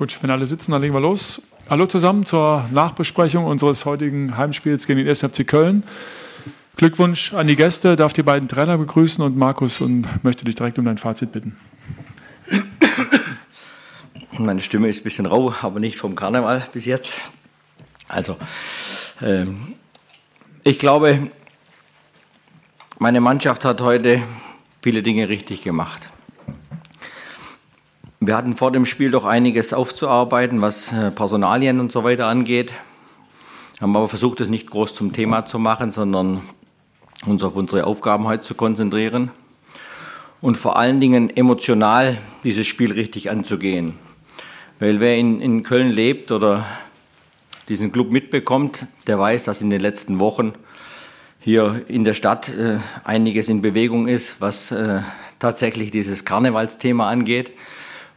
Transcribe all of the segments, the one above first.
Gut, wenn alle sitzen, dann legen wir los. Hallo zusammen zur Nachbesprechung unseres heutigen Heimspiels gegen den SFC Köln. Glückwunsch an die Gäste, darf die beiden Trainer begrüßen und Markus und möchte dich direkt um dein Fazit bitten. Meine Stimme ist ein bisschen rau, aber nicht vom Karneval bis jetzt. Also, ähm, ich glaube, meine Mannschaft hat heute viele Dinge richtig gemacht. Wir hatten vor dem Spiel doch einiges aufzuarbeiten, was äh, Personalien und so weiter angeht. Haben aber versucht, es nicht groß zum Thema zu machen, sondern uns auf unsere Aufgaben heute zu konzentrieren und vor allen Dingen emotional dieses Spiel richtig anzugehen. Weil wer in, in Köln lebt oder diesen Club mitbekommt, der weiß, dass in den letzten Wochen hier in der Stadt äh, einiges in Bewegung ist, was äh, tatsächlich dieses Karnevalsthema angeht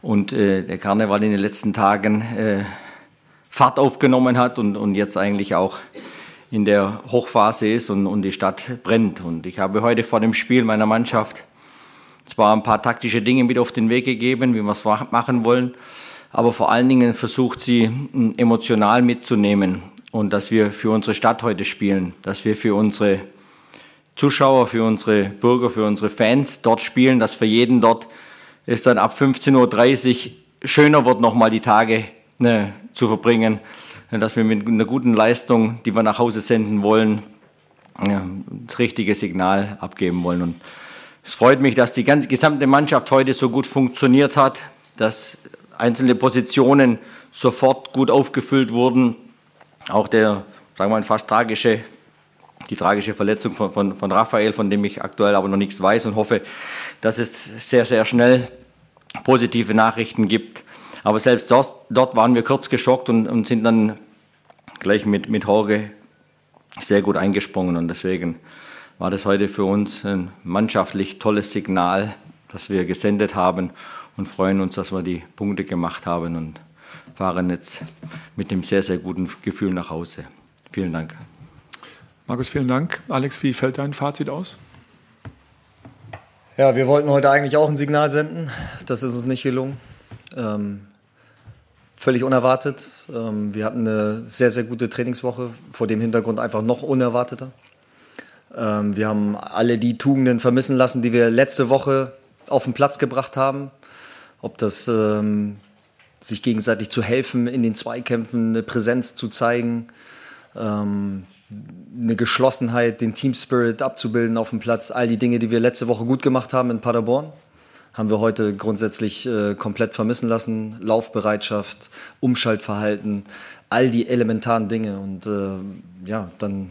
und äh, der Karneval in den letzten Tagen äh, Fahrt aufgenommen hat und, und jetzt eigentlich auch in der Hochphase ist und, und die Stadt brennt. Und ich habe heute vor dem Spiel meiner Mannschaft zwar ein paar taktische Dinge mit auf den Weg gegeben, wie wir es machen wollen, aber vor allen Dingen versucht sie emotional mitzunehmen und dass wir für unsere Stadt heute spielen, dass wir für unsere Zuschauer, für unsere Bürger, für unsere Fans dort spielen, dass für jeden dort es dann ab 15.30 Uhr schöner wird, nochmal die Tage ne, zu verbringen, dass wir mit einer guten Leistung, die wir nach Hause senden wollen, das richtige Signal abgeben wollen. Und es freut mich, dass die ganze gesamte Mannschaft heute so gut funktioniert hat, dass einzelne Positionen sofort gut aufgefüllt wurden. Auch der, sagen wir mal, fast tragische die tragische Verletzung von, von, von Raphael, von dem ich aktuell aber noch nichts weiß und hoffe, dass es sehr, sehr schnell positive Nachrichten gibt. Aber selbst dort, dort waren wir kurz geschockt und, und sind dann gleich mit, mit Jorge sehr gut eingesprungen. Und deswegen war das heute für uns ein mannschaftlich tolles Signal, das wir gesendet haben und freuen uns, dass wir die Punkte gemacht haben und fahren jetzt mit einem sehr, sehr guten Gefühl nach Hause. Vielen Dank. Markus, vielen Dank. Alex, wie fällt dein Fazit aus? Ja, wir wollten heute eigentlich auch ein Signal senden. Das ist uns nicht gelungen. Ähm, völlig unerwartet. Ähm, wir hatten eine sehr, sehr gute Trainingswoche, vor dem Hintergrund einfach noch unerwarteter. Ähm, wir haben alle die Tugenden vermissen lassen, die wir letzte Woche auf den Platz gebracht haben. Ob das ähm, sich gegenseitig zu helfen, in den Zweikämpfen eine Präsenz zu zeigen, ähm, eine Geschlossenheit, den Team Spirit abzubilden auf dem Platz. All die Dinge, die wir letzte Woche gut gemacht haben in Paderborn, haben wir heute grundsätzlich äh, komplett vermissen lassen. Laufbereitschaft, Umschaltverhalten, all die elementaren Dinge. Und äh, ja, dann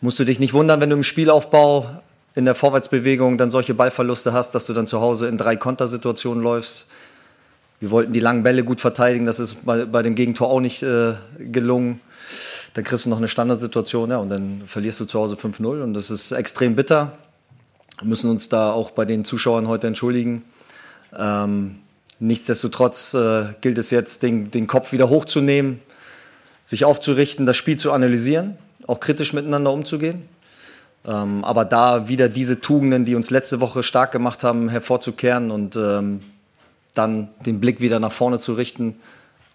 musst du dich nicht wundern, wenn du im Spielaufbau in der Vorwärtsbewegung dann solche Ballverluste hast, dass du dann zu Hause in drei Kontersituationen läufst. Wir wollten die langen Bälle gut verteidigen, das ist bei, bei dem Gegentor auch nicht äh, gelungen dann kriegst du noch eine Standardsituation ja, und dann verlierst du zu Hause 5-0 und das ist extrem bitter. Wir müssen uns da auch bei den Zuschauern heute entschuldigen. Ähm, nichtsdestotrotz äh, gilt es jetzt, den, den Kopf wieder hochzunehmen, sich aufzurichten, das Spiel zu analysieren, auch kritisch miteinander umzugehen. Ähm, aber da wieder diese Tugenden, die uns letzte Woche stark gemacht haben, hervorzukehren und ähm, dann den Blick wieder nach vorne zu richten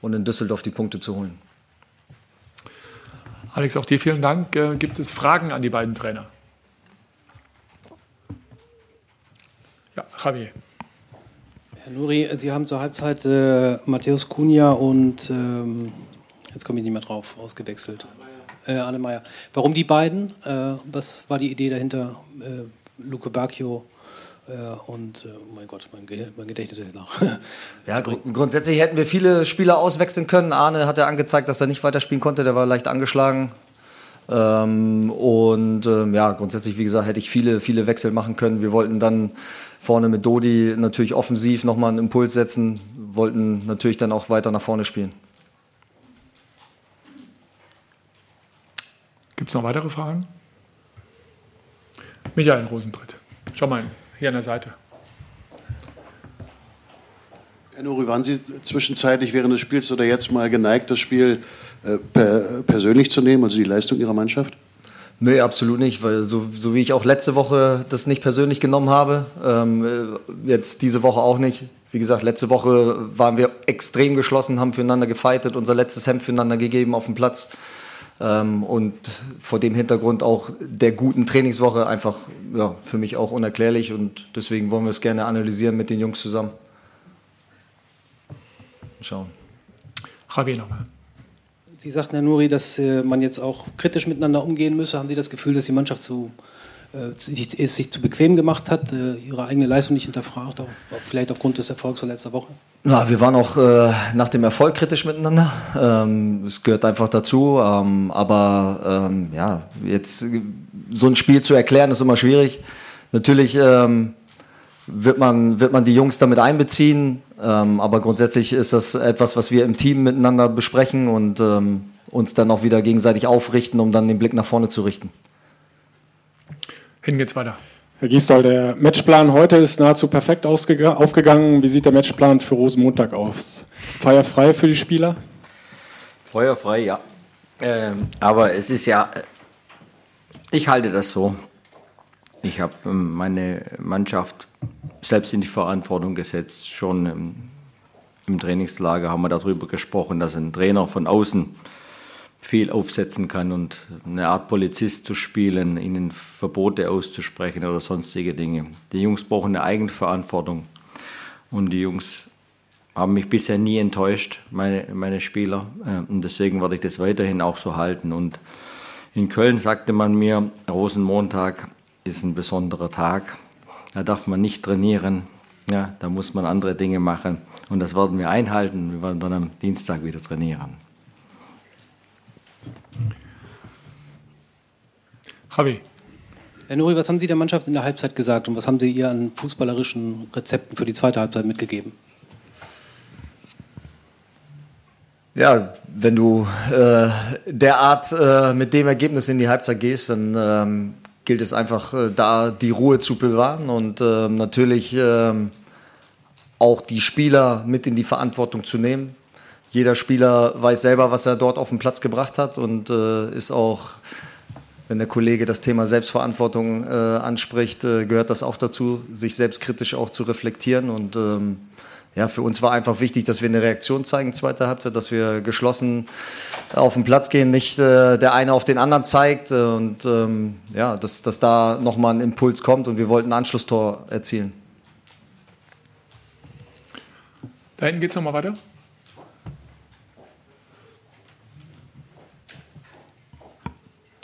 und in Düsseldorf die Punkte zu holen. Alex, auch dir vielen Dank. Äh, gibt es Fragen an die beiden Trainer? Ja, Javier. Herr Nuri, Sie haben zur Halbzeit äh, Matthäus Cunha und ähm, jetzt komme ich nicht mehr drauf, ausgewechselt. Äh, Anne Warum die beiden? Äh, was war die Idee dahinter? Äh, Luke Bacchio und äh, oh mein Gott, mein, mein Gedächtnis ist noch. ja, gr grundsätzlich hätten wir viele Spieler auswechseln können. Arne hat ja angezeigt, dass er nicht weiterspielen konnte, der war leicht angeschlagen. Ähm, und ähm, ja, grundsätzlich, wie gesagt, hätte ich viele, viele Wechsel machen können. Wir wollten dann vorne mit Dodi natürlich offensiv nochmal einen Impuls setzen, wollten natürlich dann auch weiter nach vorne spielen. Gibt es noch weitere Fragen? Michael Rosentritt. Schau mal hier an der Seite. Herr Nuri, waren Sie zwischenzeitlich während des Spiels oder jetzt mal geneigt, das Spiel äh, per, persönlich zu nehmen, also die Leistung Ihrer Mannschaft? Nee, absolut nicht, weil so, so wie ich auch letzte Woche das nicht persönlich genommen habe, ähm, jetzt diese Woche auch nicht. Wie wie gesagt, letzte Woche waren wir extrem geschlossen, haben füreinander gefeitet, unser letztes Hemd füreinander gegeben auf dem Platz. Ähm, und vor dem Hintergrund auch der guten Trainingswoche einfach ja, für mich auch unerklärlich und deswegen wollen wir es gerne analysieren mit den Jungs zusammen. Schauen. Javier nochmal. Sie sagten, Herr Nuri, dass äh, man jetzt auch kritisch miteinander umgehen müsse. Haben Sie das Gefühl, dass die Mannschaft zu, äh, sich, es sich zu bequem gemacht hat, äh, ihre eigene Leistung nicht hinterfragt, auch, vielleicht aufgrund des Erfolgs von letzter Woche? Ja, wir waren auch äh, nach dem Erfolg kritisch miteinander. Ähm, es gehört einfach dazu. Ähm, aber ähm, ja, jetzt so ein Spiel zu erklären, ist immer schwierig. Natürlich ähm, wird, man, wird man die Jungs damit einbeziehen. Ähm, aber grundsätzlich ist das etwas, was wir im Team miteinander besprechen und ähm, uns dann auch wieder gegenseitig aufrichten, um dann den Blick nach vorne zu richten. Hin geht's weiter. Herr Giesdoll, der Matchplan heute ist nahezu perfekt aufgegangen. Wie sieht der Matchplan für Rosenmontag aus? Feuerfrei für die Spieler? Feuerfrei, ja. Ähm, aber es ist ja, ich halte das so. Ich habe ähm, meine Mannschaft selbst in die Verantwortung gesetzt. Schon im, im Trainingslager haben wir darüber gesprochen, dass ein Trainer von außen viel aufsetzen kann und eine Art Polizist zu spielen, ihnen Verbote auszusprechen oder sonstige Dinge. Die Jungs brauchen eine Eigenverantwortung und die Jungs haben mich bisher nie enttäuscht, meine, meine Spieler. Äh, und deswegen werde ich das weiterhin auch so halten. Und in Köln sagte man mir, Rosenmontag ist ein besonderer Tag. Da darf man nicht trainieren. Ja, da muss man andere Dinge machen. Und das werden wir einhalten. Wir werden dann am Dienstag wieder trainieren. Javi. Herr Nuri, was haben Sie der Mannschaft in der Halbzeit gesagt und was haben Sie ihr an fußballerischen Rezepten für die zweite Halbzeit mitgegeben? Ja, wenn du äh, derart äh, mit dem Ergebnis in die Halbzeit gehst, dann ähm, gilt es einfach, äh, da die Ruhe zu bewahren und ähm, natürlich ähm, auch die Spieler mit in die Verantwortung zu nehmen. Jeder Spieler weiß selber, was er dort auf den Platz gebracht hat und äh, ist auch wenn der Kollege das Thema Selbstverantwortung äh, anspricht, äh, gehört das auch dazu, sich selbstkritisch auch zu reflektieren. Und ähm, ja, für uns war einfach wichtig, dass wir eine Reaktion zeigen, zweite Halbzeit, dass wir geschlossen auf den Platz gehen, nicht äh, der eine auf den anderen zeigt äh, und ähm, ja, dass, dass da nochmal ein Impuls kommt und wir wollten ein Anschlusstor erzielen. Da hinten geht es nochmal weiter.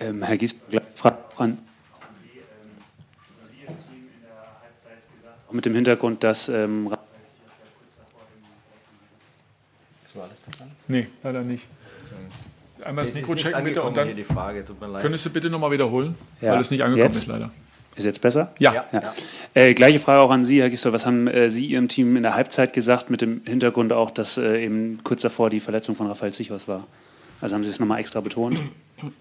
Ähm, Herr Gies, fragt dran. Mit dem Hintergrund, dass. Ähm, nee, leider nicht. Einmal das, das Mikro checken bitte und dann. Die Frage, könntest du bitte nochmal wiederholen, ja. weil es nicht angekommen jetzt? ist, leider. Ist jetzt besser? Ja. ja. ja. Äh, gleiche Frage auch an Sie, Herr Gisdol. Was haben äh, Sie Ihrem Team in der Halbzeit gesagt, mit dem Hintergrund auch, dass äh, eben kurz davor die Verletzung von Raphael Zichos war? Also haben Sie es nochmal extra betont?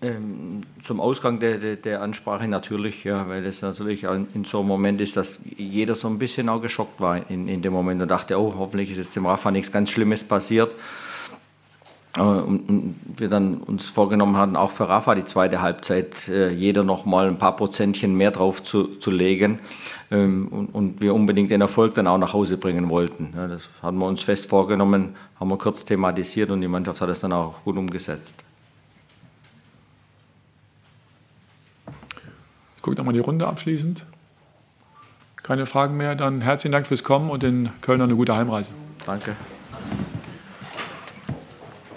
Ähm, zum Ausgang der, der, der, Ansprache natürlich, ja, weil es natürlich in so einem Moment ist, dass jeder so ein bisschen auch geschockt war in, in dem Moment und dachte, oh, hoffentlich ist jetzt dem Rafa nichts ganz Schlimmes passiert. Äh, und wir dann uns vorgenommen hatten, auch für Rafa die zweite Halbzeit äh, jeder noch mal ein paar Prozentchen mehr drauf zu, zu legen ähm, und, wir unbedingt den Erfolg dann auch nach Hause bringen wollten. das haben wir uns fest vorgenommen, haben wir kurz thematisiert und die Mannschaft hat es dann auch gut umgesetzt. Guckt nochmal die Runde abschließend. Keine Fragen mehr. Dann herzlichen Dank fürs Kommen und in Köln eine gute Heimreise. Danke.